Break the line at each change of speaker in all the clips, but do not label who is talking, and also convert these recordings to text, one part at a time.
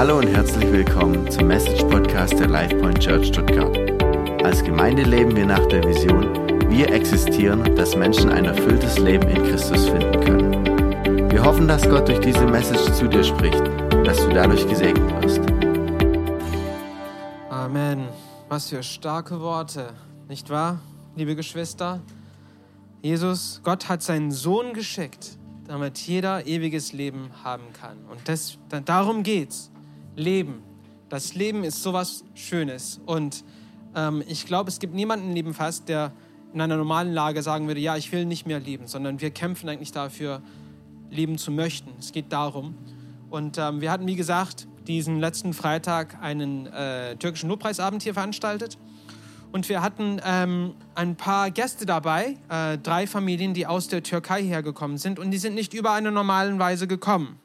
Hallo und herzlich willkommen zum Message Podcast der LifePoint Church Stuttgart. Als Gemeinde leben wir nach der Vision, wir existieren, dass Menschen ein erfülltes Leben in Christus finden können. Wir hoffen, dass Gott durch diese Message zu dir spricht und dass du dadurch gesegnet wirst.
Amen. Was für starke Worte, nicht wahr, liebe Geschwister? Jesus, Gott hat seinen Sohn geschickt, damit jeder ewiges Leben haben kann. Und das, darum geht's. Leben. Das Leben ist sowas Schönes. Und ähm, ich glaube, es gibt niemanden im Leben fast, der in einer normalen Lage sagen würde, ja, ich will nicht mehr leben, sondern wir kämpfen eigentlich dafür, leben zu möchten. Es geht darum. Und ähm, wir hatten, wie gesagt, diesen letzten Freitag einen äh, türkischen Lobpreisabend hier veranstaltet. Und wir hatten ähm, ein paar Gäste dabei, äh, drei Familien, die aus der Türkei hergekommen sind. Und die sind nicht über eine normale Weise gekommen.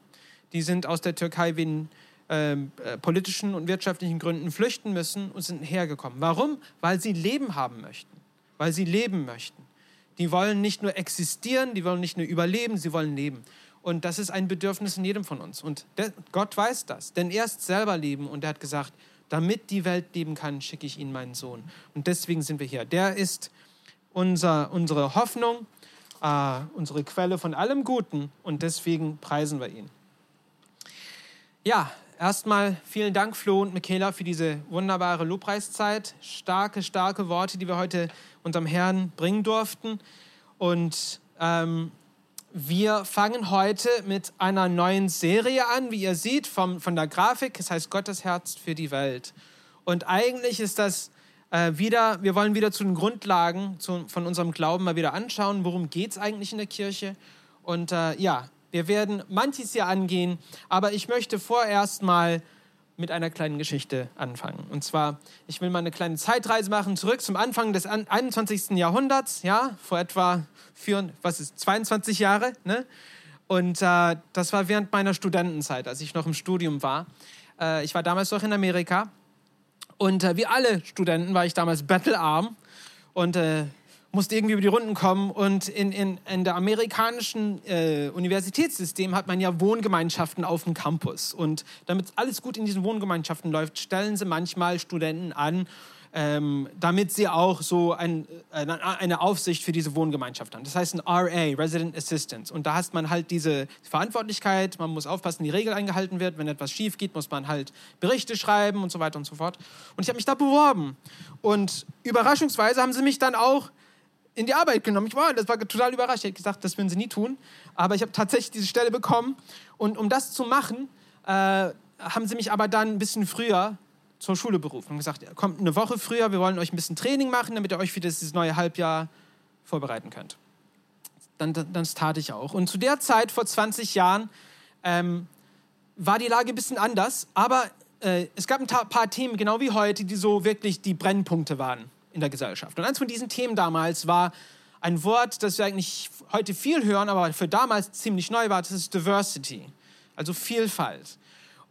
Die sind aus der Türkei wegen äh, politischen und wirtschaftlichen Gründen flüchten müssen und sind hergekommen. Warum? Weil sie Leben haben möchten. Weil sie leben möchten. Die wollen nicht nur existieren, die wollen nicht nur überleben, sie wollen leben. Und das ist ein Bedürfnis in jedem von uns. Und Gott weiß das, denn er ist selber Leben und er hat gesagt, damit die Welt leben kann, schicke ich ihnen meinen Sohn. Und deswegen sind wir hier. Der ist unser, unsere Hoffnung, äh, unsere Quelle von allem Guten und deswegen preisen wir ihn. Ja, erstmal vielen Dank, Flo und Michaela, für diese wunderbare Lobpreiszeit. Starke, starke Worte, die wir heute unserem Herrn bringen durften. Und ähm, wir fangen heute mit einer neuen Serie an, wie ihr seht, vom, von der Grafik. Es heißt Gottes Herz für die Welt. Und eigentlich ist das äh, wieder, wir wollen wieder zu den Grundlagen zu, von unserem Glauben mal wieder anschauen, worum geht es eigentlich in der Kirche. Und äh, ja, wir werden manches hier angehen, aber ich möchte vorerst mal mit einer kleinen Geschichte anfangen. Und zwar, ich will mal eine kleine Zeitreise machen, zurück zum Anfang des 21. Jahrhunderts, ja, vor etwa vier, was ist, 22 Jahre, ne? Und äh, das war während meiner Studentenzeit, als ich noch im Studium war. Äh, ich war damals noch in Amerika und äh, wie alle Studenten war ich damals battlearm und musste irgendwie über die Runden kommen. Und in, in, in der amerikanischen äh, Universitätssystem hat man ja Wohngemeinschaften auf dem Campus. Und damit alles gut in diesen Wohngemeinschaften läuft, stellen sie manchmal Studenten an, ähm, damit sie auch so ein, eine Aufsicht für diese Wohngemeinschaft haben. Das heißt ein RA, Resident Assistant. Und da hast man halt diese Verantwortlichkeit, man muss aufpassen, die Regel eingehalten wird. Wenn etwas schief geht, muss man halt Berichte schreiben und so weiter und so fort. Und ich habe mich da beworben. Und überraschungsweise haben sie mich dann auch in die Arbeit genommen. Ich war, das war total überrascht. Ich hätte gesagt, das würden sie nie tun. Aber ich habe tatsächlich diese Stelle bekommen. Und um das zu machen, äh, haben sie mich aber dann ein bisschen früher zur Schule berufen und gesagt, kommt eine Woche früher, wir wollen euch ein bisschen Training machen, damit ihr euch für dieses neue Halbjahr vorbereiten könnt. Dann, dann, das tat ich auch. Und zu der Zeit, vor 20 Jahren, ähm, war die Lage ein bisschen anders, aber äh, es gab ein paar Themen, genau wie heute, die so wirklich die Brennpunkte waren in der Gesellschaft. Und eins von diesen Themen damals war ein Wort, das wir eigentlich heute viel hören, aber für damals ziemlich neu war, das ist Diversity, also Vielfalt.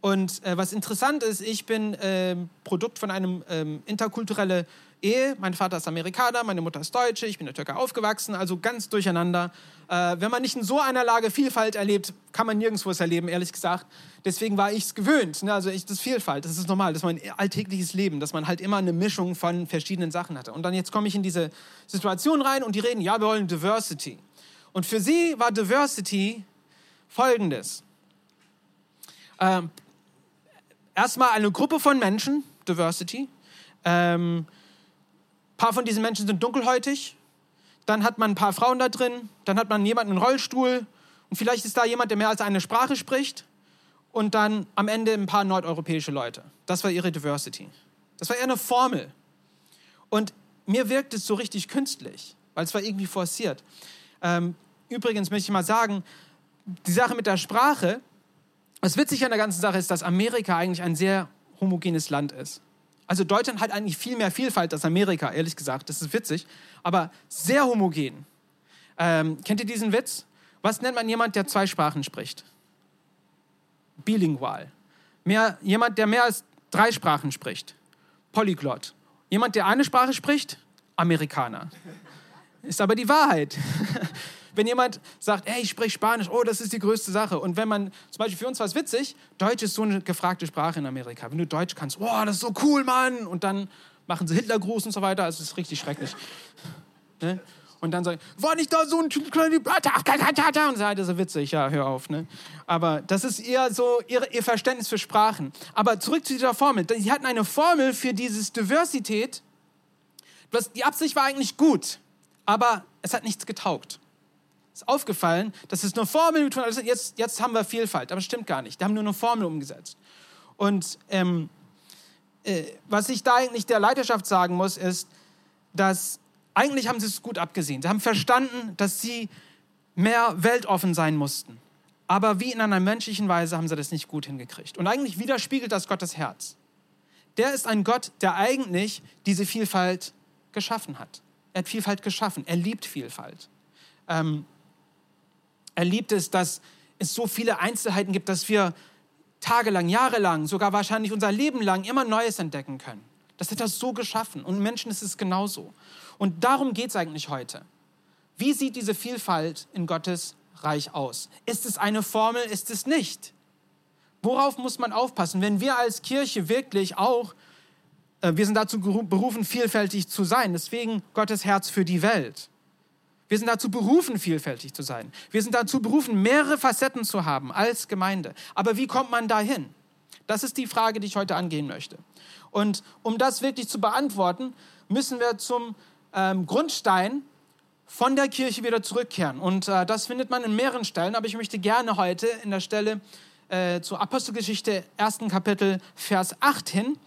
Und äh, was interessant ist, ich bin äh, Produkt von einem ähm, interkulturellen Ehe. Mein Vater ist Amerikaner, meine Mutter ist Deutsche, ich bin in der Türkei aufgewachsen, also ganz durcheinander. Äh, wenn man nicht in so einer Lage Vielfalt erlebt, kann man nirgendwo es erleben, ehrlich gesagt. Deswegen war ich es gewöhnt. Ne? Also ich, das Vielfalt, das ist normal, das ist mein alltägliches Leben, dass man halt immer eine Mischung von verschiedenen Sachen hatte. Und dann jetzt komme ich in diese Situation rein und die reden, ja, wir wollen Diversity. Und für sie war Diversity folgendes. Ähm, erstmal eine Gruppe von Menschen, Diversity. Ähm, ein paar von diesen Menschen sind dunkelhäutig. Dann hat man ein paar Frauen da drin. Dann hat man jemanden im Rollstuhl. Und vielleicht ist da jemand, der mehr als eine Sprache spricht. Und dann am Ende ein paar nordeuropäische Leute. Das war ihre Diversity. Das war eher eine Formel. Und mir wirkt es so richtig künstlich, weil es war irgendwie forciert. Ähm, übrigens möchte ich mal sagen, die Sache mit der Sprache, was witzig an der ganzen Sache ist, dass Amerika eigentlich ein sehr homogenes Land ist. Also Deutschland hat eigentlich viel mehr Vielfalt als Amerika, ehrlich gesagt. Das ist witzig, aber sehr homogen. Ähm, kennt ihr diesen Witz? Was nennt man jemand, der zwei Sprachen spricht? Bilingual. Mehr, jemand, der mehr als drei Sprachen spricht. Polyglot. Jemand, der eine Sprache spricht? Amerikaner. Ist aber die Wahrheit. wenn jemand sagt, hey, ich spreche Spanisch, oh, das ist die größte Sache. Und wenn man, zum Beispiel für uns war es witzig, Deutsch ist so eine gefragte Sprache in Amerika. Wenn du Deutsch kannst, oh, das ist so cool, Mann. Und dann machen sie Hitlergruß und so weiter. Es ist richtig schrecklich. Ne? Und dann sagen, war nicht da so ein kleiner und sagt, das ist witzig, ja, hör auf. Ne? Aber das ist eher so ihr, ihr Verständnis für Sprachen. Aber zurück zu dieser Formel. Sie hatten eine Formel für dieses Diversität. Die Absicht war eigentlich gut, aber es hat nichts getaugt. Es ist aufgefallen, das ist eine Formel, also jetzt, jetzt haben wir Vielfalt, aber das stimmt gar nicht. Die haben nur eine Formel umgesetzt. Und ähm, äh, was ich da eigentlich der Leiterschaft sagen muss, ist, dass eigentlich haben sie es gut abgesehen. Sie haben verstanden, dass sie mehr weltoffen sein mussten. Aber wie in einer menschlichen Weise haben sie das nicht gut hingekriegt. Und eigentlich widerspiegelt das Gottes Herz. Der ist ein Gott, der eigentlich diese Vielfalt geschaffen hat. Er hat Vielfalt geschaffen. Er liebt Vielfalt. Ähm, er liebt es, dass es so viele Einzelheiten gibt, dass wir tagelang, jahrelang, sogar wahrscheinlich unser Leben lang immer Neues entdecken können. Das hat er so geschaffen. Und Menschen ist es genauso. Und darum geht es eigentlich heute. Wie sieht diese Vielfalt in Gottes Reich aus? Ist es eine Formel? Ist es nicht? Worauf muss man aufpassen, wenn wir als Kirche wirklich auch, äh, wir sind dazu berufen, vielfältig zu sein, deswegen Gottes Herz für die Welt. Wir sind dazu berufen, vielfältig zu sein. Wir sind dazu berufen, mehrere Facetten zu haben als Gemeinde. Aber wie kommt man dahin? Das ist die Frage, die ich heute angehen möchte. Und um das wirklich zu beantworten, müssen wir zum ähm, Grundstein von der Kirche wieder zurückkehren. Und äh, das findet man in mehreren Stellen, aber ich möchte gerne heute in der Stelle äh, zur Apostelgeschichte, ersten Kapitel, Vers 8 hin.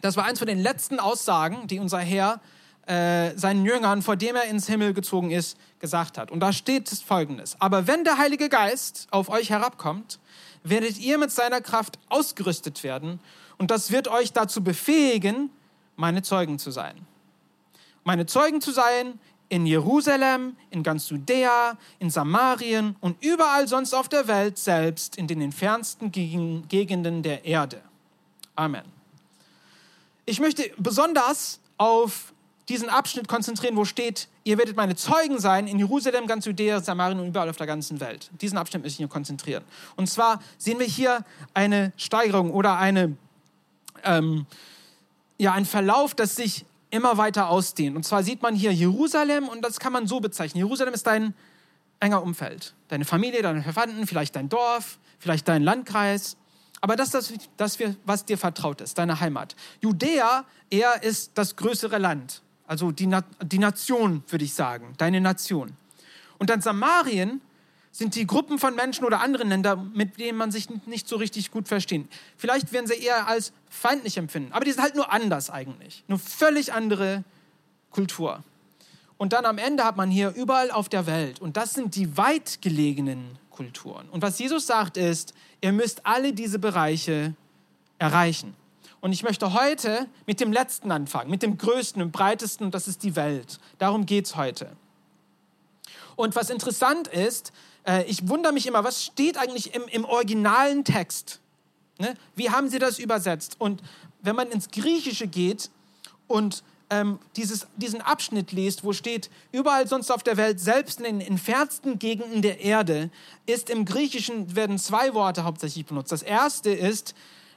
Das war eins von den letzten Aussagen, die unser Herr äh, seinen Jüngern, vor dem er ins Himmel gezogen ist, gesagt hat. Und da steht folgendes. Aber wenn der Heilige Geist auf euch herabkommt, werdet ihr mit seiner Kraft ausgerüstet werden und das wird euch dazu befähigen, meine Zeugen zu sein meine Zeugen zu sein in Jerusalem, in ganz Judäa, in Samarien und überall sonst auf der Welt, selbst in den entfernsten Gegenden der Erde. Amen. Ich möchte besonders auf diesen Abschnitt konzentrieren, wo steht, ihr werdet meine Zeugen sein in Jerusalem, ganz Judäa, Samarien und überall auf der ganzen Welt. Diesen Abschnitt ich hier konzentrieren. Und zwar sehen wir hier eine Steigerung oder eine, ähm, ja, ein Verlauf, das sich immer weiter ausdehnt. Und zwar sieht man hier Jerusalem und das kann man so bezeichnen. Jerusalem ist dein enger Umfeld. Deine Familie, deine Verwandten, vielleicht dein Dorf, vielleicht dein Landkreis. Aber das das, das, was dir vertraut ist, deine Heimat. Judäa, er ist das größere Land. Also die, die Nation, würde ich sagen, deine Nation. Und dann Samarien sind die Gruppen von Menschen oder anderen Länder, mit denen man sich nicht so richtig gut versteht. Vielleicht werden sie eher als feindlich empfinden, aber die sind halt nur anders eigentlich. Nur völlig andere Kultur. Und dann am Ende hat man hier überall auf der Welt, und das sind die weit gelegenen Kulturen. Und was Jesus sagt ist, ihr müsst alle diese Bereiche erreichen. Und ich möchte heute mit dem letzten anfangen, mit dem größten und breitesten, und das ist die Welt. Darum geht es heute. Und was interessant ist, äh, ich wundere mich immer, was steht eigentlich im, im originalen Text? Ne? Wie haben sie das übersetzt? Und wenn man ins Griechische geht und ähm, dieses, diesen Abschnitt liest, wo steht, überall sonst auf der Welt, selbst in den entferntesten Gegenden der Erde, ist im Griechischen werden zwei Worte hauptsächlich benutzt. Das erste ist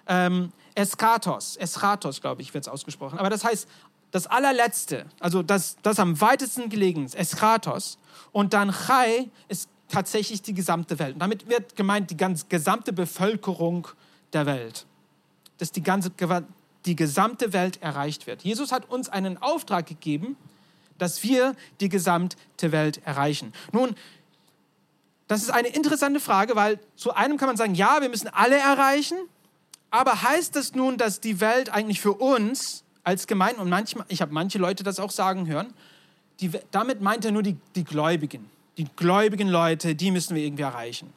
ähm, Eskatos, Eschatos, glaube ich, wird es ausgesprochen. Aber das heißt, das allerletzte, also das, das am weitesten gelegen ist, Eschatos. Und dann Chai ist tatsächlich die gesamte Welt. Und damit wird gemeint die ganz gesamte Bevölkerung der Welt. Dass die, ganze, die gesamte Welt erreicht wird. Jesus hat uns einen Auftrag gegeben, dass wir die gesamte Welt erreichen. Nun, das ist eine interessante Frage, weil zu einem kann man sagen, ja, wir müssen alle erreichen, aber heißt das nun, dass die Welt eigentlich für uns als Gemeinde, und manchmal, ich habe manche Leute das auch sagen hören, die, damit meint er nur die, die Gläubigen die gläubigen Leute, die müssen wir irgendwie erreichen.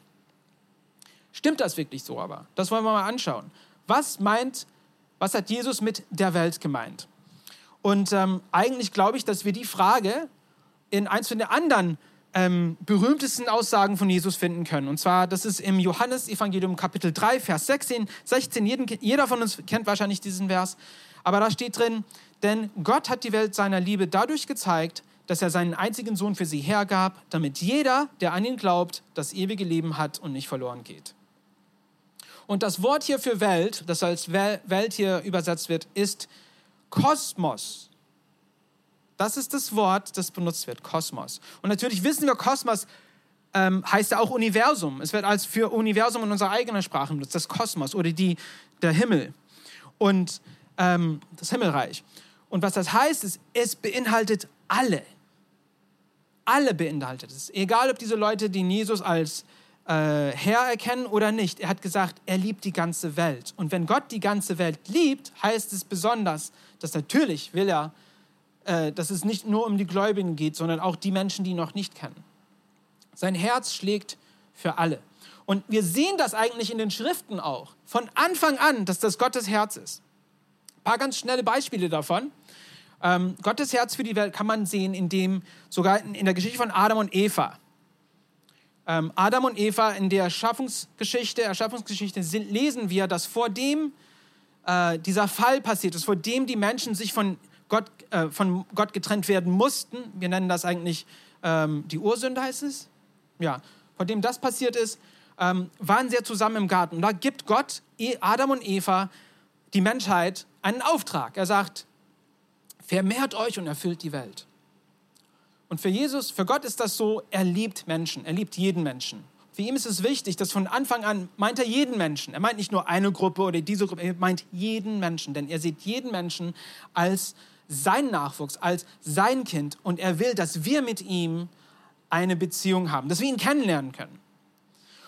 Stimmt das wirklich so aber? Das wollen wir mal anschauen. Was meint, was hat Jesus mit der Welt gemeint? Und ähm, eigentlich glaube ich, dass wir die Frage in eins von den anderen ähm, berühmtesten Aussagen von Jesus finden können. Und zwar, das ist im Johannesevangelium Kapitel 3, Vers 16, 16. Jeden, jeder von uns kennt wahrscheinlich diesen Vers. Aber da steht drin, denn Gott hat die Welt seiner Liebe dadurch gezeigt, dass er seinen einzigen Sohn für sie hergab, damit jeder, der an ihn glaubt, das ewige Leben hat und nicht verloren geht. Und das Wort hier für Welt, das als Welt hier übersetzt wird, ist Kosmos. Das ist das Wort, das benutzt wird, Kosmos. Und natürlich wissen wir, Kosmos ähm, heißt ja auch Universum. Es wird als für Universum in unserer eigenen Sprache benutzt, das Kosmos oder die, der Himmel und ähm, das Himmelreich. Und was das heißt, ist, es beinhaltet alle. Alle beinhaltet es. Egal, ob diese Leute den Jesus als äh, Herr erkennen oder nicht. Er hat gesagt, er liebt die ganze Welt. Und wenn Gott die ganze Welt liebt, heißt es besonders, dass natürlich will er, dass es nicht nur um die Gläubigen geht, sondern auch die Menschen, die ihn noch nicht kennen. Sein Herz schlägt für alle. Und wir sehen das eigentlich in den Schriften auch. Von Anfang an, dass das Gottes Herz ist. Ein paar ganz schnelle Beispiele davon. Ähm, Gottes Herz für die Welt kann man sehen, indem sogar in, der Geschichte von Adam und Eva, ähm, Adam und Eva in der Erschaffungsgeschichte, sind, lesen wir, dass vor dem äh, dieser Fall passiert ist, vor dem die Menschen sich von Gott, äh, von Gott getrennt werden mussten. Wir nennen das eigentlich ähm, die Ursünde, heißt es. Ja, vor dem das passiert ist, ähm, waren sie zusammen im Garten. Und da gibt Gott e, Adam und Eva, die Menschheit, einen Auftrag. Er sagt, vermehrt euch und erfüllt die Welt. Und für Jesus, für Gott ist das so, er liebt Menschen, er liebt jeden Menschen. Für ihn ist es wichtig, dass von Anfang an meint er jeden Menschen. Er meint nicht nur eine Gruppe oder diese Gruppe, er meint jeden Menschen, denn er sieht jeden Menschen als sein Nachwuchs, als sein Kind und er will, dass wir mit ihm eine Beziehung haben, dass wir ihn kennenlernen können.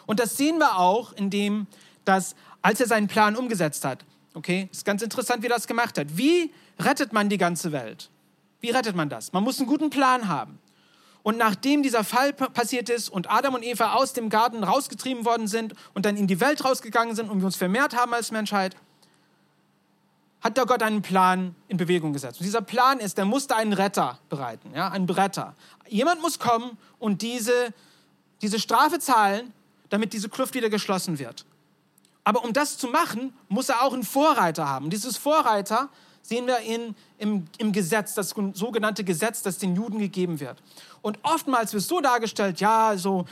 Und das sehen wir auch, indem, dass, als er seinen Plan umgesetzt hat, okay, ist ganz interessant, wie er das gemacht hat. Wie rettet man die ganze Welt? Wie rettet man das? Man muss einen guten Plan haben. Und nachdem dieser Fall passiert ist und Adam und Eva aus dem Garten rausgetrieben worden sind und dann in die Welt rausgegangen sind und wir uns vermehrt haben als Menschheit, hat der Gott einen Plan in Bewegung gesetzt. Und dieser Plan ist, der musste einen Retter bereiten, ja, einen Retter. Jemand muss kommen und diese, diese Strafe zahlen, damit diese Kluft wieder geschlossen wird. Aber um das zu machen, muss er auch einen Vorreiter haben. Dieses Vorreiter sehen wir in, im, im Gesetz, das sogenannte Gesetz, das den Juden gegeben wird. Und oftmals wird es so dargestellt, ja, so,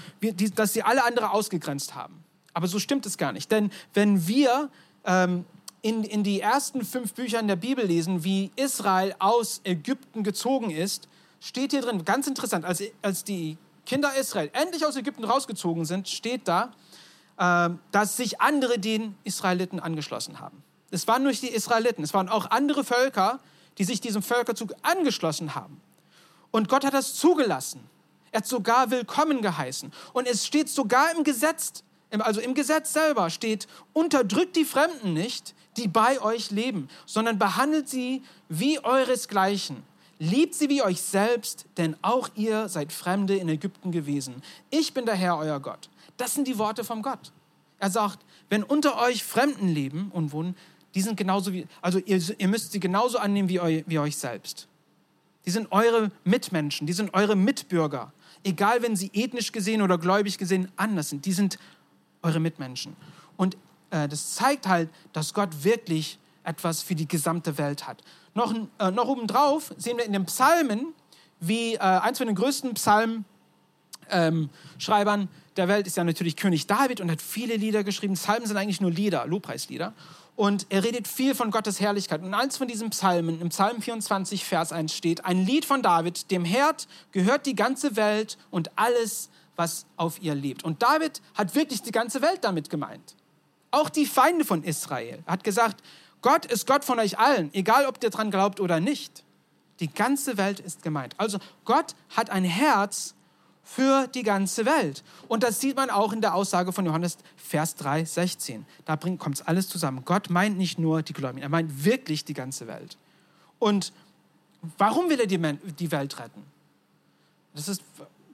dass sie alle andere ausgegrenzt haben. Aber so stimmt es gar nicht. Denn wenn wir ähm, in, in die ersten fünf Bücher in der Bibel lesen, wie Israel aus Ägypten gezogen ist, steht hier drin, ganz interessant, als, als die Kinder Israel endlich aus Ägypten rausgezogen sind, steht da, äh, dass sich andere den Israeliten angeschlossen haben. Es waren nicht die Israeliten, es waren auch andere Völker, die sich diesem Völkerzug angeschlossen haben. Und Gott hat das zugelassen. Er hat sogar willkommen geheißen. Und es steht sogar im Gesetz, also im Gesetz selber steht, unterdrückt die Fremden nicht, die bei euch leben, sondern behandelt sie wie euresgleichen. Liebt sie wie euch selbst, denn auch ihr seid Fremde in Ägypten gewesen. Ich bin der Herr, euer Gott. Das sind die Worte von Gott. Er sagt, wenn unter euch Fremden leben und wohnen, die sind genauso wie, also ihr, ihr müsst sie genauso annehmen wie, eu, wie euch selbst. Die sind eure Mitmenschen, die sind eure Mitbürger. Egal, wenn sie ethnisch gesehen oder gläubig gesehen anders sind, die sind eure Mitmenschen. Und das zeigt halt, dass Gott wirklich etwas für die gesamte Welt hat. Noch, äh, noch obendrauf sehen wir in den Psalmen, wie äh, eins von den größten Psalmschreibern ähm, der Welt ist ja natürlich König David und hat viele Lieder geschrieben. Psalmen sind eigentlich nur Lieder, Lobpreislieder. Und er redet viel von Gottes Herrlichkeit. Und eins von diesen Psalmen, im Psalm 24, Vers 1 steht, ein Lied von David, dem Herd gehört die ganze Welt und alles, was auf ihr lebt. Und David hat wirklich die ganze Welt damit gemeint. Auch die Feinde von Israel. Er hat gesagt, Gott ist Gott von euch allen, egal ob ihr dran glaubt oder nicht. Die ganze Welt ist gemeint. Also Gott hat ein Herz für die ganze Welt. Und das sieht man auch in der Aussage von Johannes, Vers 3, 16. Da kommt es alles zusammen. Gott meint nicht nur die Gläubigen, er meint wirklich die ganze Welt. Und warum will er die, die Welt retten? Das ist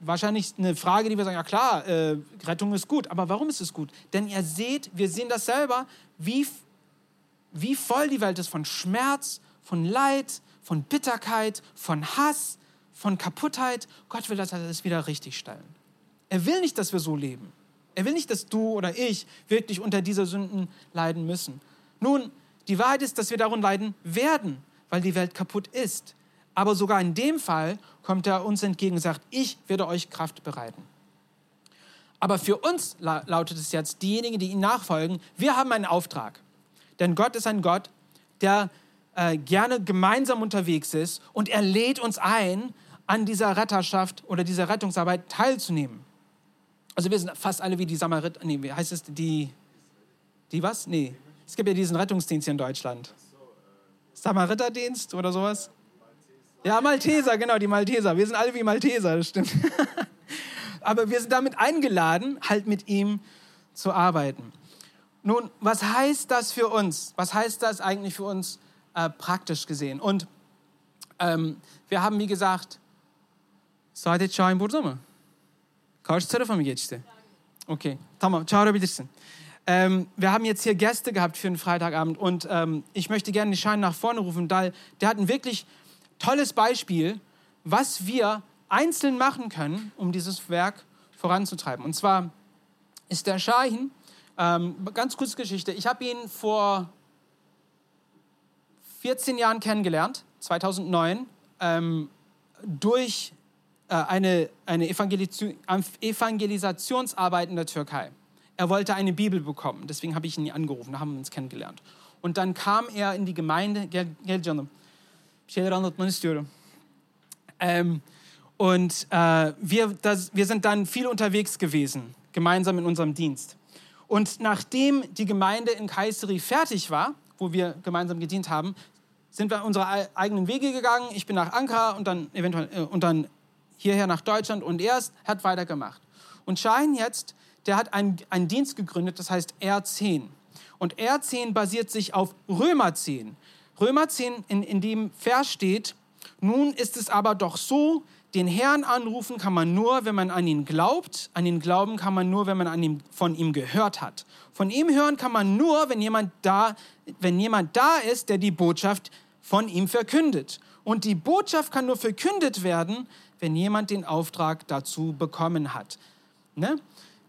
wahrscheinlich eine Frage, die wir sagen, ja klar, äh, Rettung ist gut, aber warum ist es gut? Denn ihr seht, wir sehen das selber, wie, wie voll die Welt ist von Schmerz, von Leid, von Bitterkeit, von Hass, von Kaputtheit. Gott will das alles wieder richtig stellen. Er will nicht, dass wir so leben. Er will nicht, dass du oder ich wirklich unter dieser Sünden leiden müssen. Nun, die Wahrheit ist, dass wir darum leiden werden, weil die Welt kaputt ist. Aber sogar in dem Fall kommt er uns entgegen und sagt, ich werde euch Kraft bereiten. Aber für uns la lautet es jetzt, diejenigen, die ihm nachfolgen, wir haben einen Auftrag. Denn Gott ist ein Gott, der äh, gerne gemeinsam unterwegs ist und er lädt uns ein, an dieser Retterschaft oder dieser Rettungsarbeit teilzunehmen. Also wir sind fast alle wie die Samariter, nee, heißt es, die, die was? Nee, es gibt ja diesen Rettungsdienst hier in Deutschland. Samariterdienst oder sowas? Ja, Malteser, genau, die Malteser. Wir sind alle wie Malteser, das stimmt. Aber wir sind damit eingeladen, halt mit ihm zu arbeiten. Nun, was heißt das für uns? Was heißt das eigentlich für uns äh, praktisch gesehen? Und ähm, wir haben, wie gesagt, Saadet Şahin burada mı? Karşı tarafa mı geçti? Okay, tamam, çağırabilirsin. Ähm, wir haben jetzt hier Gäste gehabt für den Freitagabend und ähm, ich möchte gerne den Schein nach vorne rufen, weil der hat ein wirklich tolles Beispiel, was wir einzeln machen können, um dieses Werk voranzutreiben. Und zwar ist der Schein, ähm, ganz kurze Geschichte, ich habe ihn vor 14 Jahren kennengelernt, 2009, ähm, durch äh, eine, eine Evangelisationsarbeit in der Türkei. Er wollte eine Bibel bekommen, deswegen habe ich ihn angerufen, da haben wir uns kennengelernt. Und dann kam er in die Gemeinde, gel, gel şeyler anlatmanı istiyorum. Ähm, und äh, wir, das, wir sind dann viel unterwegs gewesen, gemeinsam in unserem Dienst. Und nachdem die Gemeinde in Kayseri fertig war, wo wir gemeinsam gedient haben, sind wir unsere eigenen Wege gegangen. Ich bin nach Ankara und dann eventuell äh, und dann hierher nach Deutschland und er hat weitergemacht. Und Schein jetzt, der hat einen, einen Dienst gegründet, das heißt R10. Und R10 basiert sich auf Römer 10. Römer 10, in, in dem Vers steht, nun ist es aber doch so, den Herrn anrufen kann man nur, wenn man an ihn glaubt. An ihn glauben kann man nur, wenn man an ihm, von ihm gehört hat. Von ihm hören kann man nur, wenn jemand, da, wenn jemand da ist, der die Botschaft von ihm verkündet. Und die Botschaft kann nur verkündet werden, wenn jemand den Auftrag dazu bekommen hat. Ne?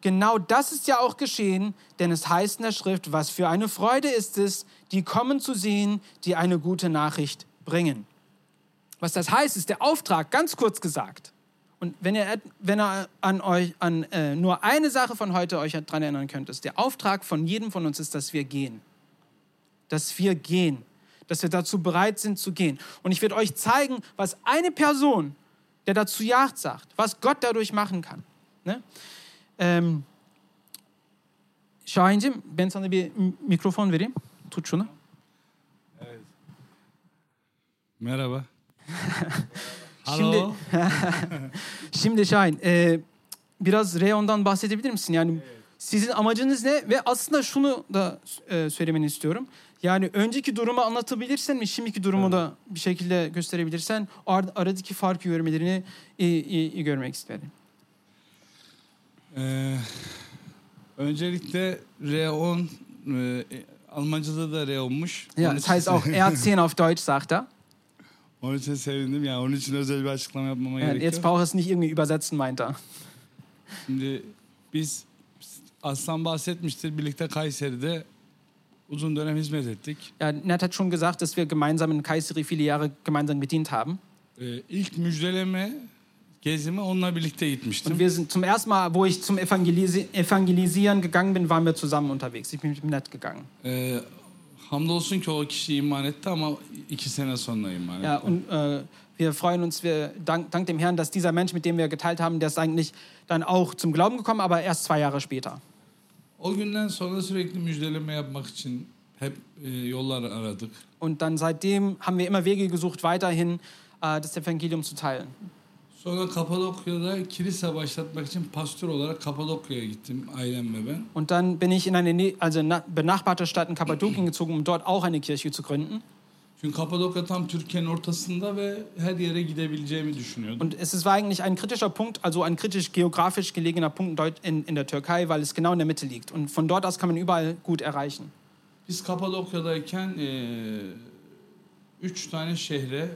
Genau das ist ja auch geschehen, denn es heißt in der Schrift, was für eine Freude ist es, die kommen zu sehen, die eine gute Nachricht bringen. Was das heißt, ist der Auftrag, ganz kurz gesagt. Und wenn ihr, wenn ihr an euch an äh, nur eine Sache von heute euch daran erinnern könnt, ist der Auftrag von jedem von uns ist, dass wir gehen. Dass wir gehen. Dass wir dazu bereit sind zu gehen. Und ich werde euch zeigen, was eine Person der dazu Ja sagt, was Gott dadurch machen kann. Ne? Ähm, Şahin'cim ben sana bir mikrofon vereyim. Tut şunu.
Evet. Merhaba.
Şimdi, şimdi Şahin, e, biraz Reyon'dan bahsedebilir misin? Yani sizin amacınız ne? Ve aslında şunu da e, söylemeni istiyorum. Yani önceki durumu anlatabilirsen mi, şimdiki durumu da bir şekilde gösterebilirsen ar- aradaki farkı görmelerini iyi, iyi, iyi görmek isterim.
Ee, öncelikle R10 e, Almanca'da da R10'muş.
Ja,
Onun
das heißt auch R10 auf Deutsch, sagt er.
Onun için sevindim. Yani onun için özel bir açıklama yapmama gerek
jetzt
yok.
braucht er es nicht irgendwie übersetzen, meint er.
Şimdi biz Aslan bahsetmiştir. Birlikte Kayseri'de uzun dönem hizmet ettik.
Ja, Ned hat schon gesagt, dass wir gemeinsam in Kayseri viele Jahre gemeinsam gedient haben.
Ee, ilk müjdeleme gezime onunla birlikte gitmiştim.
Und wir sind zum ersten Mal, wo ich zum Evangelisi Evangelisieren gegangen bin, waren wir zusammen unterwegs. Ich bin mit Ned gegangen.
Ee, hamdolsun ki o kişi iman etti ama iki sene sonra iman etti.
Ja, und äh, wir freuen uns, wir dank, dank dem Herrn, dass dieser Mensch, mit dem wir geteilt haben, der ist eigentlich dann auch zum Glauben gekommen, aber erst zwei Jahre später.
O günden sonra sürekli müjdeleme yapmak için hep e, yollar aradık.
Und dann seitdem haben wir immer Wege gesucht, weiterhin äh, das Evangelium zu teilen. Und dann bin ich in eine also na- benachbarte Stadt in Kappadokien gezogen, um dort auch eine Kirche zu gründen.
Çünkü Kapadokya tam Türkiye'nin ortasında ve her yere gidebileceğimi düşünüyordum.
Und es ist- war eigentlich ein kritischer Punkt, also ein kritisch geografisch gelegener Punkt in, in der Türkei, weil es genau in der Mitte liegt. Und von dort aus kann man überall gut erreichen.
Biz Kapadokya'dayken e, üç tane şehre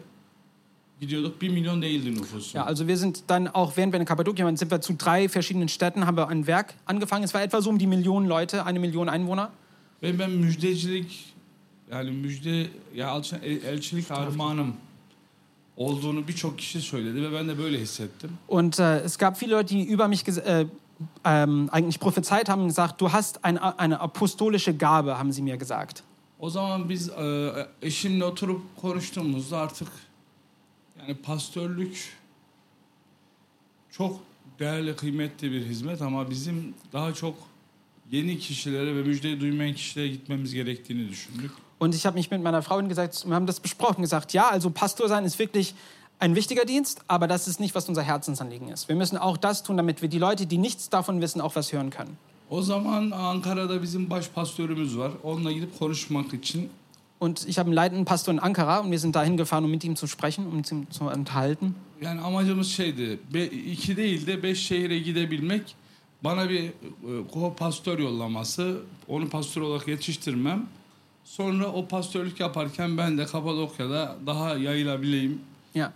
gidiyorduk. Bir milyon değildi nüfusu.
Ja, also wir sind dann auch, während wir in Kappadokien waren, sind wir zu drei verschiedenen Städten, haben wir ein Werk angefangen. Es war etwa so um die Million Leute, eine Million Einwohner.
Ve ben müjdecilik yani müjde ya elçilik armağanım olduğunu birçok kişi söyledi ve ben de böyle hissettim.
Und äh, es gab viele Leute, die über mich äh, ähm, eigentlich prophezeit haben und gesagt, du hast ein, eine apostolische Gabe, haben sie mir gesagt.
O zaman biz e, eşimle oturup konuştuğumuzda artık yani pastörlük çok değerli, kıymetli bir hizmet ama bizim daha çok yeni kişilere ve müjdeyi duymayan kişilere gitmemiz gerektiğini düşündük.
Und ich habe mich mit meiner Frau hingesetzt, wir haben das besprochen, gesagt, ja, also Pastor sein ist wirklich ein wichtiger Dienst, aber das ist nicht, was unser Herzensanliegen ist. Wir müssen auch das tun, damit wir die Leute, die nichts davon wissen, auch was hören können.
O zaman Ankara'da bizim baş pastörümüz var. Onunla gidip konuşmak için
Und ich habe einen leitenden Pastor in Ankara und wir sind da hingefahren, um mit ihm zu sprechen, um uns zu unterhalten.
yani amacımız şeydi. Be, iki değil de beş şehire gidebilmek. Bana bir e, ko-pastör yollaması. Onu pastör olarak yetiştirmem. Sonra o pastörlük yaparken ben de Kapadokya'da daha yayılabileyim
Ja.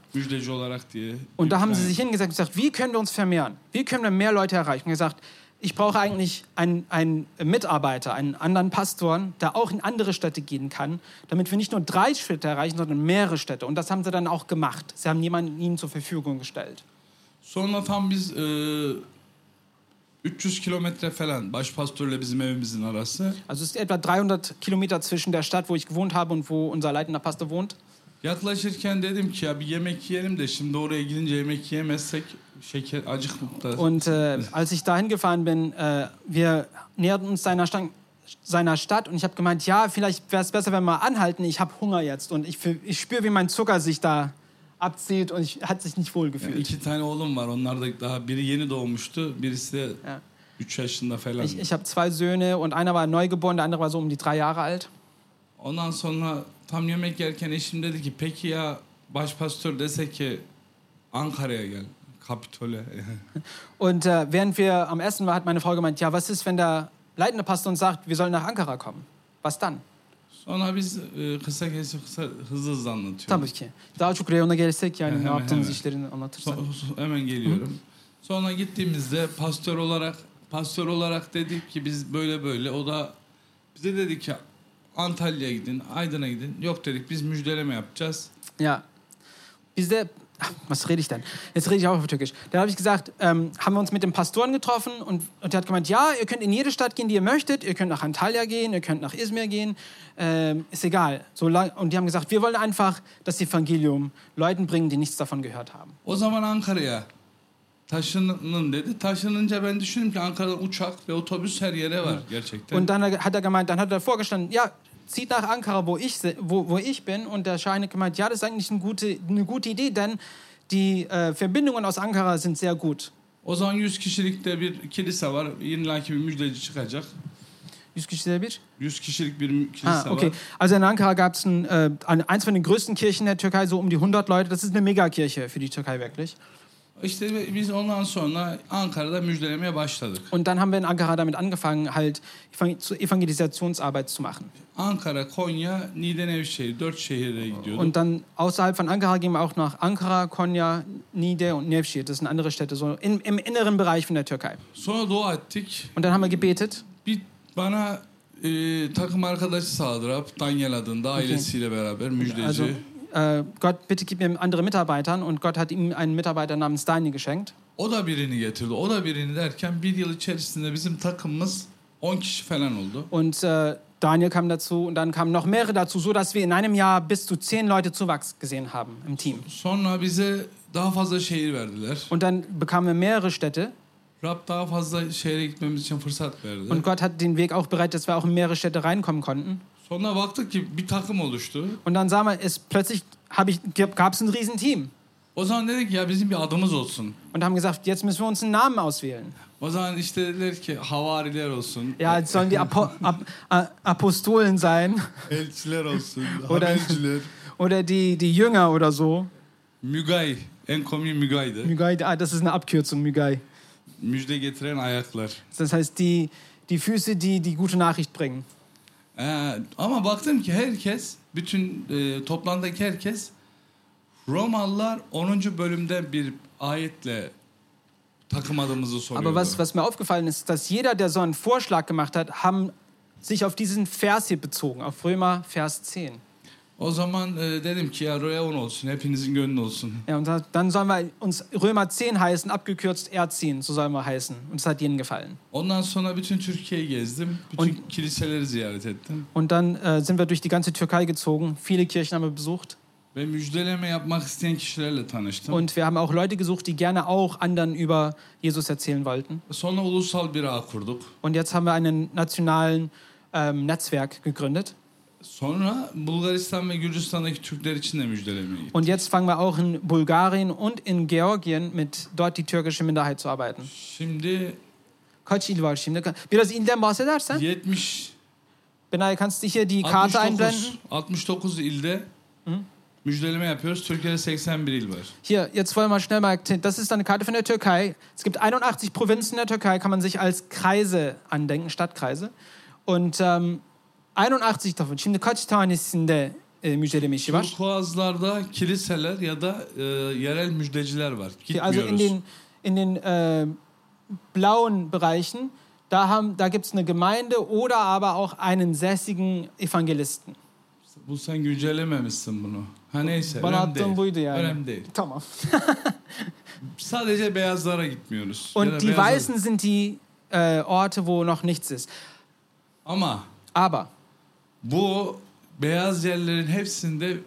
Und da haben sie sich hingesetzt und gesagt, wie können wir uns vermehren? Wie können wir mehr Leute erreichen? Und gesagt, ich brauche eigentlich einen, einen Mitarbeiter, einen anderen Pastor, der auch in andere Städte gehen kann, damit wir nicht nur drei Städte erreichen, sondern mehrere Städte. Und das haben sie dann auch gemacht. Sie haben jemanden ihnen zur Verfügung gestellt.
Sonra tam biz e, 300 kilometre falan baş pastörle bizim evimizin arası.
Also es ist etwa 300 Kilometer zwischen der Stadt, wo ich gewohnt habe und wo unser leitender Pastor wohnt.
Yaklaşırken dedim ki ya bir yemek yiyelim de şimdi oraya gidince yemek yiyemezsek şeker acıkıp da
Und äh, als ich dahin gefahren bin, äh, wir näherten uns seiner, Sta seiner Stadt und ich habe gemeint, ja, vielleicht wäre es besser, wenn wir anhalten. Ich habe Hunger jetzt und ich, ich spüre, wie mein Zucker sich da abzieht und ich hat sich nicht wohl gefühlt.
iki tane oğlum var. Onlar da daha biri yeni doğmuştu. Birisi de
Ja.
3 yaşında falan.
Ich, ich habe zwei Söhne und einer war neugeboren, der andere war so um die drei Jahre alt.
Ondan sonra tam yemek yerken eşim dedi ki peki ya başpastör dese ki Ankara'ya gel. Kapitol'e.
Und äh, während wir am Essen waren, hat meine Frau gemeint, ja, was ist, wenn der leitende Pastor uns sagt, wir sollen nach Ankara kommen? Was dann?
Sonra biz e, kısa kesip kısa hızlı hızlı anlatıyoruz.
Tabii ki. Daha çok reyona gelsek yani ne
Hemen,
yaptığınız
hemen.
işlerini anlatırsak.
So- hemen geliyorum. Sonra gittiğimizde pastör olarak pastör olarak dedik ki biz böyle böyle o da bize dedi ki Antalya'ya gidin, Aydın'a gidin. Yok dedik biz müjdeleme yapacağız.
Ja. Bizde, ach, was rede ich denn? Jetzt rede ich auch auf Türkisch. Da habe ich gesagt, ähm, haben wir uns mit dem Pastoren getroffen und, und der hat gemeint, ja, ihr könnt in jede Stadt gehen, die ihr möchtet. Ihr könnt nach Antalya gehen, ihr könnt nach Izmir gehen. Ähm, ist egal. Solang, und die haben gesagt, wir wollen einfach das Evangelium Leuten bringen, die nichts davon gehört haben.
O zaman Ankara'ya taşının dedi. Taşınınca ben düşündüm ki Ankara'da uçak ve otobüs her yere var gerçekten.
Und dann hat er gemeint, dann hat er vorgestanden, ja, zieht nach Ankara, wo ich, wo, wo ich bin. Und der Schein hat gemeint, ja, das ist eigentlich eine gute, eine gute Idee, denn die äh, Verbindungen aus Ankara sind sehr gut.
O zaman 100 kişilikte bir kilise var. İlla ki bir müjdeci çıkacak.
100 kişide bir.
100 kişilik bir kilise
Ah, okay.
var.
Also in Ankara gab es ein, äh, ein, eins von den größten Kirchen der Türkei, so um die 100 Leute. Das ist eine Megakirche für die Türkei wirklich.
İşte biz ondan sonra Ankara'da müjdelemeye başladık.
Und dann haben wir in Ankara damit angefangen, halt Evangelisationsarbeit zu machen.
Ankara, Konya, Niğde, Nevşehir. Dört şehire gidiyorduk.
Und dann außerhalb von Ankara gehen wir auch nach Ankara, Konya, Niğde und Nevşehir. Das sind andere Städte, so in, im inneren Bereich von der Türkei.
Sonra dua ettik.
Und dann haben wir gebetet.
Bir bana e, takım arkadaşı sağladı. Daniel adında ailesiyle beraber müjdeci.
Also, äh, Gott, bitte gib mir andere Mitarbeitern. Und Gott hat ihm einen Mitarbeiter namens Daniel geschenkt.
O da birini getirdi. O da birini derken bir yıl içerisinde bizim takımımız 10 kişi falan oldu.
Und äh, Daniel kam dazu und dann kamen noch mehrere dazu, so dass wir in einem Jahr bis zu zehn Leute Zuwachs gesehen haben im Team.
Sonra bize daha fazla şehir verdiler.
Und dann bekamen wir mehrere Städte
Rab daha fazla şehre gitmemiz için fırsat verdi.
und Gott hat den Weg auch bereit, dass wir auch in mehrere Städte reinkommen konnten.
Sonra baktık ki bir takım oluştu.
Und dann sahen wir, es plötzlich habe ich gab es ein Riesenteam
O zaman dedik ki ya bizim bir adımız olsun.
und haben gesagt, jetzt müssen wir uns einen Namen auswählen.
O zaman işte dediler ki havariler olsun.
Ja, es sollen die Apo Ap Apostolen sein
Elçiler olsun.
Oder- oder die, die Jünger oder so.
Mügay. En komiği Mügay'dı.
Mügai, ah, das ist eine Abkürzung, Mügai.
Müjde getiren ayaklar.
Das heißt, die, die Füße, die die gute Nachricht bringen.
Ee, ama baktım ki herkes, bütün e, toplandaki herkes Romalılar 10. bölümde bir ayetle takım adımızı soruyordu.
Aber was, was mir aufgefallen ist, dass jeder, der so einen Vorschlag gemacht hat, haben sich auf diesen Vers hier bezogen, auf Römer Vers 10.
O zaman e, dedim ki ya Reon olsun, hepinizin gönlü olsun.
Ja, und da- dann sollen wir uns Römer 10 heißen, abgekürzt R10, so sollen wir heißen. Und es hat ihnen gefallen.
Ondan sonra bütün Türkiye'yi gezdim. Bütün
Und-
kiliseleri ziyaret ettim.
Und dann äh, sind wir durch die ganze Türkei gezogen. Viele Kirchen haben wir besucht.
Ve müjdeleme yapmak isteyen kişilerle tanıştım.
Und wir haben auch Leute gesucht, die gerne auch anderen über Jesus erzählen wollten.
Sonra ulusal bir ağ kurduk.
Und jetzt haben wir einen nationalen ähm, Netzwerk gegründet.
Sonra Bulgaristan ve Gürcistan'daki Türkler için de müjdelemeye gittik.
Und jetzt fangen wir auch in Bulgarien und in Georgien mit dort die türkische Minderheit zu arbeiten.
Şimdi
Kaç il var şimdi? Biraz ilden bahsedersen.
70
Benay, kannst du hier die Karte
69,
einblenden?
69 ilde müjdeleme yapıyoruz. Türkiye'de 81 il var.
Hier, jetzt wollen wir schnell mal. Das ist eine Karte von der Türkei. Es gibt 81 Provinzen in der Türkei, kann man sich als Kreise andenken, Stadtkreise. Und ähm, 81 davon. Şimdi kaç tanesinde e, müjdeleme işi var?
Turkuazlarda kiliseler ya da e, yerel müjdeciler var.
Also in
Gitmiyoruz.
den, in den äh, blauen Bereichen, da, haben, da gibt es eine Gemeinde oder aber auch einen sässigen Evangelisten.
Bu sen güncellememişsin bunu. Ha neyse.
Bana
önemli
attığın
değil.
buydu yani.
Önemli değil.
Tamam.
Sadece beyazlara gitmiyoruz.
Und die
beyazlar-
Weißen sind die äh, Orte, wo noch nichts ist.
Ama
Aber,
bu beyaz yerlerin hepsinde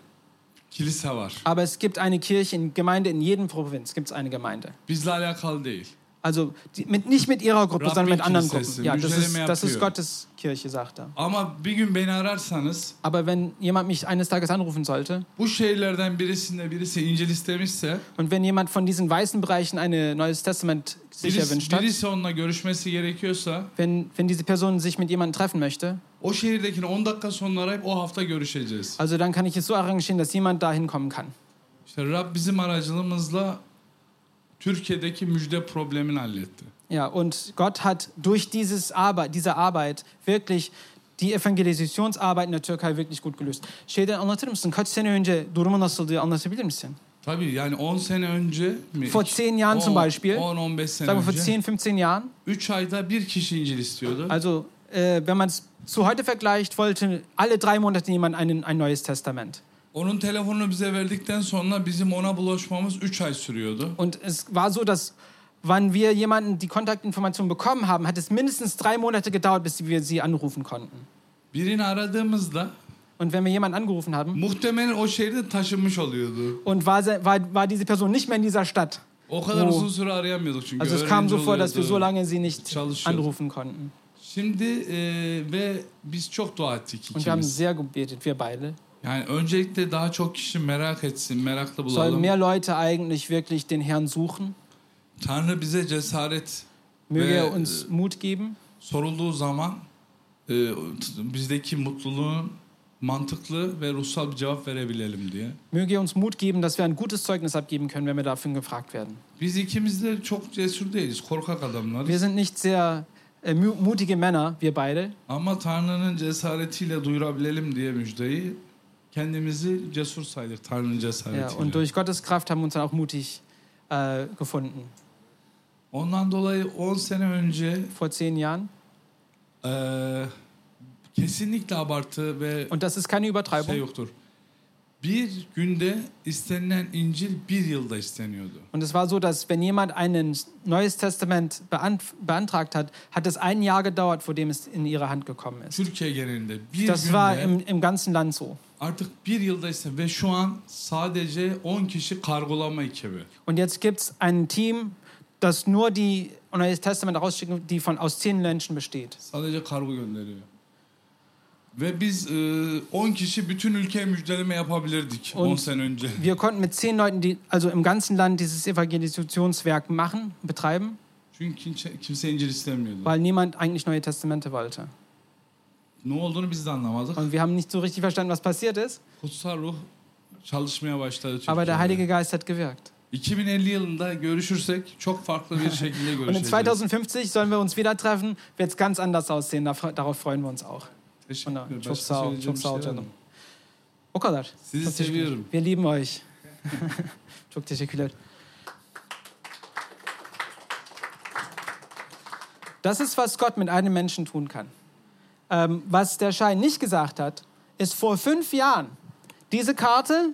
kilise var.
aber es gibt eine Kirche, in Gemeinde, in jedem Provinz gibt es eine Gemeinde.
Bizle alakalı değil.
Also die, mit, nicht mit ihrer Gruppe, sondern mit anderen Gruppen. Ja, das ist, das ist. Gottes Kirche, sagt er.
Ama bir gün beni ararsanız
Aber wenn jemand mich eines Tages anrufen sollte
bu şehirlerden birisinde birisi İncil istemişse
und wenn jemand von diesen weißen Bereichen ein Neues Testament sich
birisi,
erwünscht hat,
birisi onunla görüşmesi gerekiyorsa
wenn, wenn diese Person sich mit jemandem treffen möchte,
o şehirdekini 10 dakika sonra arayıp o hafta görüşeceğiz.
also dann kann ich es so arrangieren, dass jemand da hinkommen kann.
İşte Rab bizim aracılığımızla Türkiye'deki müjde problemini halletti.
Ja, und Gott hat durch dieses Arbeit, diese Arbeit wirklich die Evangelisationsarbeit in der Türkei wirklich gut gelöst. Şeyden anlatır mısın? Kaç sene önce durumu nasıldı anlatabilir misin?
Tabii yani 10 sene önce mi?
Vor zehn Jahren zum Beispiel,
10-15 sene
sagen wir vor
önce
10, 15 Jahren,
3 ayda bir kişi İncil istiyordu.
also äh, wenn man es zu heute vergleicht, wollte alle drei Monate jemand einen, ein neues Testament.
Onun telefonunu bize verdikten sonra bizim ona bulaşmamız 3 ay sürüyordu.
Und es war so, dass wann wir jemanden die Kontaktinformation bekommen haben, hat es mindestens drei Monate gedauert, bis wir sie anrufen konnten.
Birini aradığımızda
Und wenn wir jemanden angerufen haben
muhtemelen o şehirde taşınmış oluyordu.
und war, war, war diese Person nicht mehr in dieser Stadt,
O kadar uzun süre arayamıyorduk çünkü.
also es kam so vor, dass wir so lange sie nicht anrufen konnten.
Şimdi e, ve biz çok dua ettik
Und wir haben
ikimiz.
sehr gebetet, wir beide.
Yani öncelikle daha çok kişi merak etsin, meraklı
Sollen
bulalım.
mehr Leute eigentlich wirklich den Herrn suchen?
Tanrı bize cesaret
Möge er uns Mut geben?
sorulduğu zaman e, bizdeki mutluluğun mantıklı ve ruhsal bir cevap verebilelim diye.
Möge er uns Mut geben, dass wir ein gutes Zeugnis abgeben können, wenn wir dafür gefragt werden.
Biz ikimiz de çok cesur değiliz, korkak adamlarız.
Wir sind nicht sehr äh, mu- mutige Männer, wir beide.
Ama Tanrı'nın cesaretiyle duyurabilelim diye müjdeyi kendimizi cesur saydık Tanrı'nın
Ja,
cesaretiyle.
und durch Gottes Kraft haben wir uns dann auch mutig äh, gefunden.
Ondan dolayı 10 sene önce
Vor zehn Jahren.
e, kesinlikle abartı ve
Und das ist keine
şey
Übertreibung.
yoktur. Bir günde istenilen İncil bir yılda isteniyordu.
Und es war so, dass wenn jemand ein neues Testament beant beantragt hat, hat es ein Jahr gedauert, vor dem es in ihre Hand gekommen ist.
Türkiye genelinde bir
Das
günde
war im, im ganzen Land so.
Artık bir yılda isten ve şu an sadece 10 kişi kargolama ekibi.
Und jetzt gibt es ein Team, das nur die Neues Testament rausschicken, die von aus zehn Menschen besteht.
Sadece kargo gönderiyor. Ve biz e, 10 kişi bütün ülkeye müjdeleme yapabilirdik 10
Und-
sene önce.
Wir konnten mit zehn Leuten, die also im ganzen Land dieses Evangelisationswerk machen, betreiben,
Çünkü kimse, kimse İncil istemiyordu.
weil niemand eigentlich Neue Testamente wollte.
Ne olduğunu biz de anlamadık.
Und wir haben nicht so richtig verstanden, was passiert ist,
Kutsal ruh çalışmaya başladı
aber der Heilige
Türkiye'de.
Geist hat gewirkt.
2050 yılında görüşürsek çok farklı bir şekilde
Und in
görüşeceğiz.
2050 sollen wir uns wieder treffen, wird es ganz anders aussehen. Daf- Darauf freuen wir uns auch.
Teşekkür
Ona,
ederim.
çok
Başka
sağ ol,
söyleyeceğim
çok sağ ol
şey var
canım. O kadar.
Sizi
Çok teşekkür-
seviyorum.
Wir lieben euch. Çok teşekkürler. Das ist, was Gott mit einem Menschen tun kann. Ähm, was der Schein nicht gesagt hat, ist vor fünf Jahren Diese Karte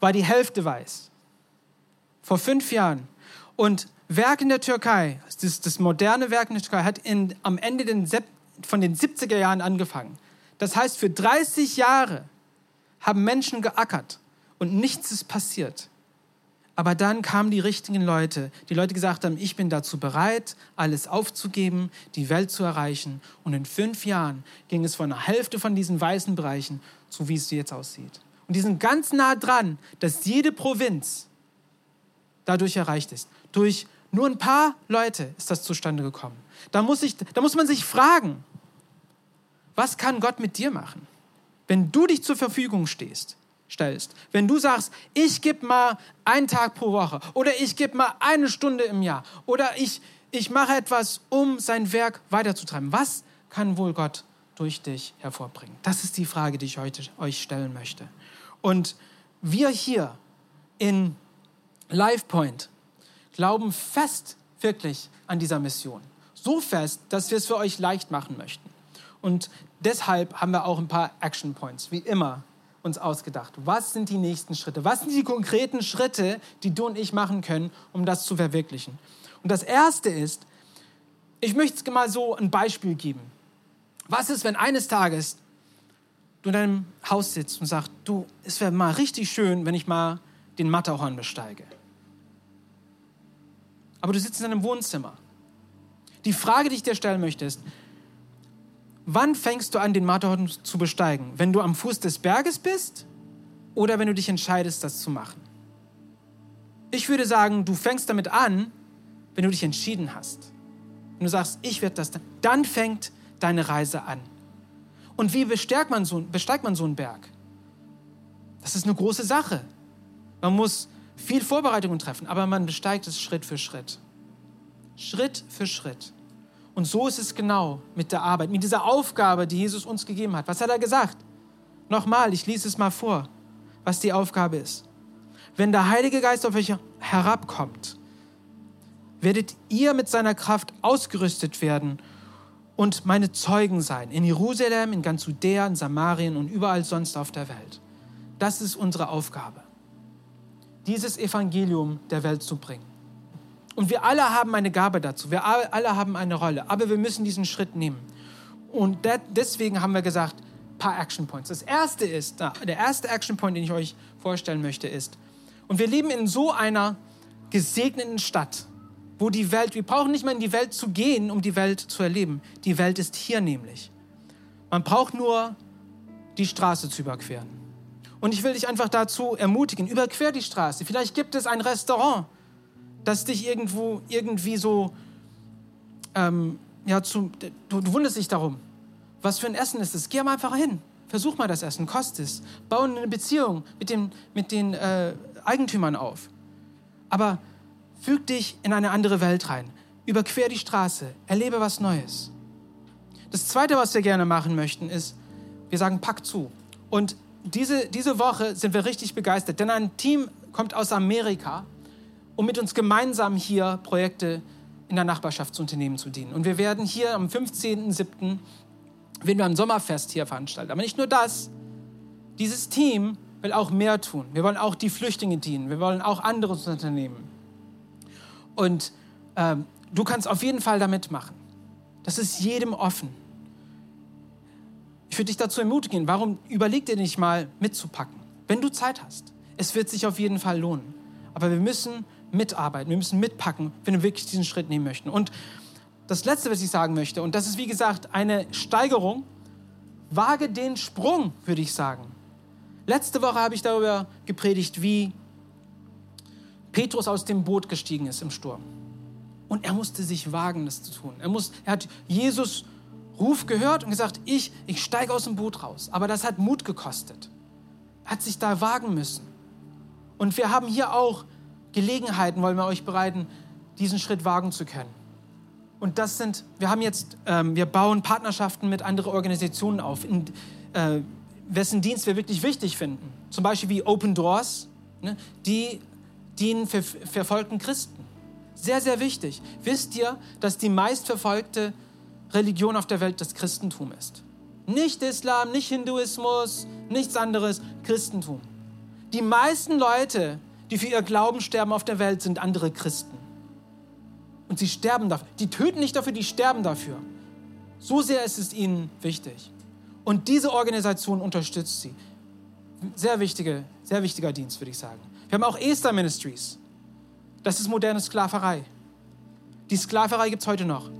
war die Hälfte weiß. Vor fünf Jahren. Und Werk in der Türkei, das, das moderne Werk in der Türkei, hat in, am Ende den, von den 70er Jahren angefangen. Das heißt, für 30 Jahre haben Menschen geackert und nichts ist passiert. Aber dann kamen die richtigen Leute, die Leute gesagt haben, ich bin dazu bereit, alles aufzugeben, die Welt zu erreichen. Und in fünf Jahren ging es von der Hälfte von diesen weißen Bereichen zu, wie es jetzt aussieht. Und die sind ganz nah dran, dass jede Provinz dadurch erreicht ist. Durch nur ein paar Leute ist das zustande gekommen. Da muss, ich, da muss man sich fragen, was kann Gott mit dir machen, wenn du dich zur Verfügung stehst? Stellst. Wenn du sagst, ich gebe mal einen Tag pro Woche oder ich gebe mal eine Stunde im Jahr oder ich, ich mache etwas, um sein Werk weiterzutreiben. Was kann wohl Gott durch dich hervorbringen? Das ist die Frage, die ich heute euch stellen möchte. Und wir hier in LivePoint glauben fest wirklich an dieser Mission. So fest, dass wir es für euch leicht machen möchten. Und deshalb haben wir auch ein paar Action Points, wie immer uns ausgedacht. Was sind die nächsten Schritte? Was sind die konkreten Schritte, die du und ich machen können, um das zu verwirklichen? Und das erste ist, ich möchte mal so ein Beispiel geben. Was ist, wenn eines Tages du in deinem Haus sitzt und sagst, du, es wäre mal richtig schön, wenn ich mal den Matterhorn besteige. Aber du sitzt in deinem Wohnzimmer. Die Frage, die ich dir stellen möchte, ist, Wann fängst du an, den Matterhorn zu besteigen? Wenn du am Fuß des Berges bist oder wenn du dich entscheidest, das zu machen? Ich würde sagen, du fängst damit an, wenn du dich entschieden hast. Wenn du sagst, ich werde das, dann fängt deine Reise an. Und wie besteigt man, so, besteigt man so einen Berg? Das ist eine große Sache. Man muss viel Vorbereitungen treffen, aber man besteigt es Schritt für Schritt. Schritt für Schritt. Und so ist es genau mit der Arbeit, mit dieser Aufgabe, die Jesus uns gegeben hat. Was hat er gesagt? Nochmal, ich lese es mal vor, was die Aufgabe ist. Wenn der Heilige Geist auf euch herabkommt, werdet ihr mit seiner Kraft ausgerüstet werden und meine Zeugen sein. In Jerusalem, in ganz Judäa, in Samarien und überall sonst auf der Welt. Das ist unsere Aufgabe, dieses Evangelium der Welt zu bringen. Und wir alle haben eine Gabe dazu. Wir alle haben eine Rolle. Aber wir müssen diesen Schritt nehmen. Und deswegen haben wir gesagt, paar Action Points. Das erste ist, der erste Action Point, den ich euch vorstellen möchte, ist, und wir leben in so einer gesegneten Stadt, wo die Welt, wir brauchen nicht mehr in die Welt zu gehen, um die Welt zu erleben. Die Welt ist hier nämlich. Man braucht nur die Straße zu überqueren. Und ich will dich einfach dazu ermutigen, überquer die Straße. Vielleicht gibt es ein Restaurant, das dich irgendwo irgendwie so, ähm, ja, zu, du, du wunderst dich darum, was für ein Essen ist es. Geh mal einfach hin, versuch mal das Essen, kostet es. Bau eine Beziehung mit, dem, mit den äh, Eigentümern auf. Aber füg dich in eine andere Welt rein. Überquer die Straße, erlebe was Neues. Das Zweite, was wir gerne machen möchten, ist, wir sagen, pack zu. Und diese, diese Woche sind wir richtig begeistert, denn ein Team kommt aus Amerika um mit uns gemeinsam hier Projekte in der Nachbarschaftsunternehmen zu dienen. Und wir werden hier am 15.07. werden wir ein Sommerfest hier veranstalten. Aber nicht nur das. Dieses Team will auch mehr tun. Wir wollen auch die Flüchtlinge dienen. Wir wollen auch anderes unternehmen. Und äh, du kannst auf jeden Fall da mitmachen. Das ist jedem offen. Ich würde dich dazu ermutigen, warum überleg dir nicht mal mitzupacken, wenn du Zeit hast. Es wird sich auf jeden Fall lohnen. Aber wir müssen mitarbeiten, wir müssen mitpacken, wenn wir wirklich diesen Schritt nehmen möchten. Und das Letzte, was ich sagen möchte, und das ist wie gesagt eine Steigerung, wage den Sprung, würde ich sagen. Letzte Woche habe ich darüber gepredigt, wie Petrus aus dem Boot gestiegen ist im Sturm. Und er musste sich wagen, das zu tun. Er, muss, er hat Jesus Ruf gehört und gesagt, ich, ich steige aus dem Boot raus. Aber das hat Mut gekostet. Er hat sich da wagen müssen. Und wir haben hier auch Gelegenheiten wollen wir euch bereiten, diesen Schritt wagen zu können. Und das sind, wir haben jetzt, ähm, wir bauen Partnerschaften mit anderen Organisationen auf, in, äh, wessen Dienst wir wirklich wichtig finden. Zum Beispiel wie Open Doors, ne, die dienen für verfolgten Christen. Sehr, sehr wichtig. Wisst ihr, dass die meistverfolgte Religion auf der Welt das Christentum ist? Nicht Islam, nicht Hinduismus, nichts anderes, Christentum. Die meisten Leute, die für ihr Glauben sterben auf der Welt, sind andere Christen. Und sie sterben dafür. Die töten nicht dafür, die sterben dafür. So sehr ist es ihnen wichtig. Und diese Organisation unterstützt sie. Sehr, wichtige, sehr wichtiger Dienst, würde ich sagen. Wir haben auch Esther Ministries. Das ist moderne Sklaverei. Die Sklaverei gibt es heute noch.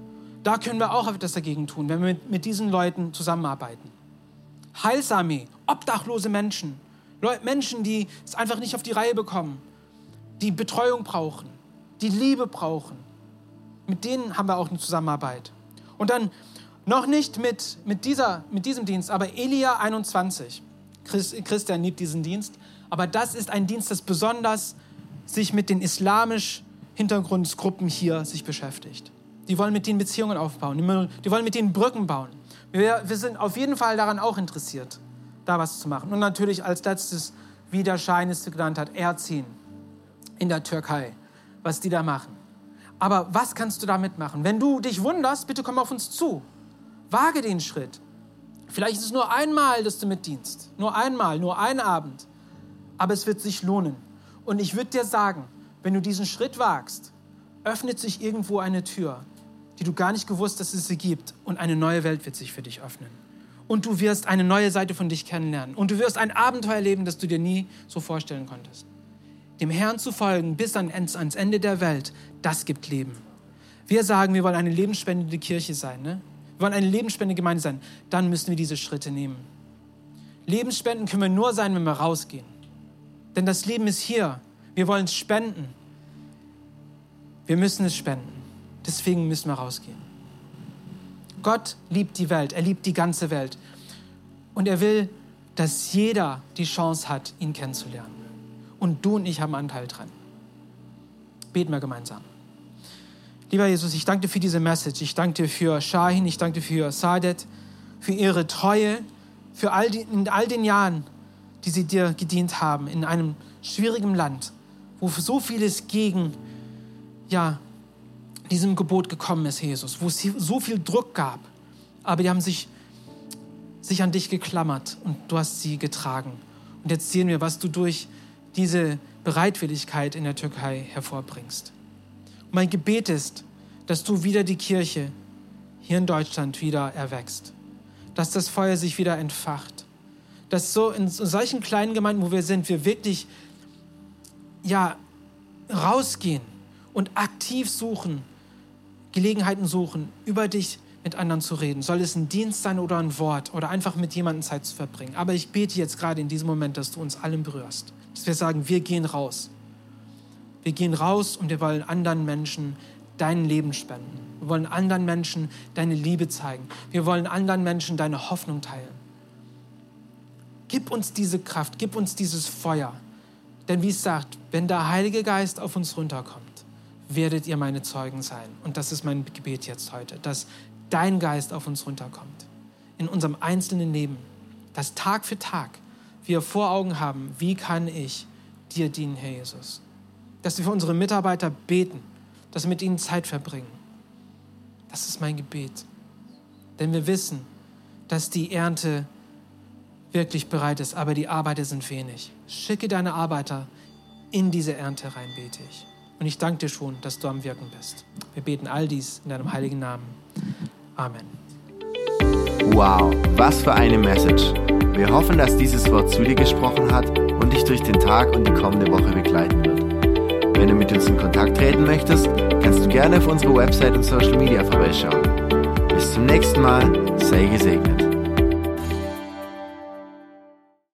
Da können wir auch etwas dagegen tun, wenn wir mit, mit diesen Leuten zusammenarbeiten. Heilsarmee, obdachlose Menschen, Menschen, die es einfach nicht auf die Reihe bekommen, die Betreuung brauchen, die Liebe brauchen. Mit denen haben wir auch eine Zusammenarbeit. Und dann noch nicht mit, mit, dieser, mit diesem Dienst, aber Elia 21. Christian liebt diesen Dienst. Aber das ist ein Dienst, das besonders sich mit den islamisch Hintergrundgruppen hier sich beschäftigt. Die wollen mit denen Beziehungen aufbauen. Die wollen mit denen Brücken bauen. Wir, wir sind auf jeden Fall daran auch interessiert, da was zu machen. Und natürlich als letztes, wie der Schein es genannt hat, Erziehen in der Türkei, was die da machen. Aber was kannst du damit machen? Wenn du dich wunderst, bitte komm auf uns zu. Wage den Schritt. Vielleicht ist es nur einmal, dass du mitdienst. Nur einmal, nur ein Abend. Aber es wird sich lohnen. Und ich würde dir sagen, wenn du diesen Schritt wagst, öffnet sich irgendwo eine Tür, die du gar nicht gewusst, dass es sie gibt. Und eine neue Welt wird sich für dich öffnen. Und du wirst eine neue Seite von dich kennenlernen. Und du wirst ein Abenteuer erleben, das du dir nie so vorstellen konntest. Dem Herrn zu folgen bis ans Ende der Welt, das gibt Leben. Wir sagen, wir wollen eine lebensspendende Kirche sein. Ne? wir wollen eine lebensspendende Gemeinde sein, dann müssen wir diese Schritte nehmen. Lebensspenden können wir nur sein, wenn wir rausgehen. Denn das Leben ist hier. Wir wollen es spenden. Wir müssen es spenden. Deswegen müssen wir rausgehen. Gott liebt die Welt. Er liebt die ganze Welt. Und er will, dass jeder die Chance hat, ihn kennenzulernen. Und du und ich haben Anteil dran. Beten wir gemeinsam. Lieber Jesus, ich danke dir für diese Message. Ich danke dir für Shahin, ich danke dir für Sadet, für ihre Treue, für all die, in all den Jahren, die sie dir gedient haben, in einem schwierigen Land, wo so vieles gegen ja, diesem Gebot gekommen ist, Jesus, wo es so viel Druck gab. Aber die haben sich, sich an dich geklammert und du hast sie getragen. Und jetzt sehen wir, was du durch diese Bereitwilligkeit in der Türkei hervorbringst. Mein Gebet ist, dass du wieder die Kirche hier in Deutschland wieder erwächst, dass das Feuer sich wieder entfacht, dass so in solchen kleinen Gemeinden, wo wir sind, wir wirklich ja rausgehen und aktiv suchen, Gelegenheiten suchen, über dich mit anderen zu reden. Soll es ein Dienst sein oder ein Wort oder einfach mit jemandem Zeit zu verbringen. Aber ich bete jetzt gerade in diesem Moment, dass du uns allen berührst. Dass wir sagen, wir gehen raus. Wir gehen raus und wir wollen anderen Menschen dein Leben spenden. Wir wollen anderen Menschen deine Liebe zeigen. Wir wollen anderen Menschen deine Hoffnung teilen. Gib uns diese Kraft, gib uns dieses Feuer. Denn wie es sagt, wenn der Heilige Geist auf uns runterkommt, werdet ihr meine Zeugen sein. Und das ist mein Gebet jetzt heute, dass dein Geist auf uns runterkommt. In unserem einzelnen Leben. Dass Tag für Tag wir vor Augen haben, wie kann ich dir dienen, Herr Jesus dass wir für unsere Mitarbeiter beten, dass wir mit ihnen Zeit verbringen. Das ist mein Gebet. Denn wir wissen, dass die Ernte wirklich bereit ist, aber die Arbeiter sind wenig. Schicke deine Arbeiter in diese Ernte rein, bete ich. Und ich danke dir schon, dass du am Wirken bist. Wir beten all dies in deinem heiligen Namen. Amen.
Wow, was für eine Message. Wir hoffen, dass dieses Wort zu dir gesprochen hat und dich durch den Tag und die kommende Woche begleiten wird. Wenn du mit uns in Kontakt treten möchtest, kannst du gerne auf unsere Website und Social Media vorbeischauen. Bis zum nächsten Mal, sei gesegnet.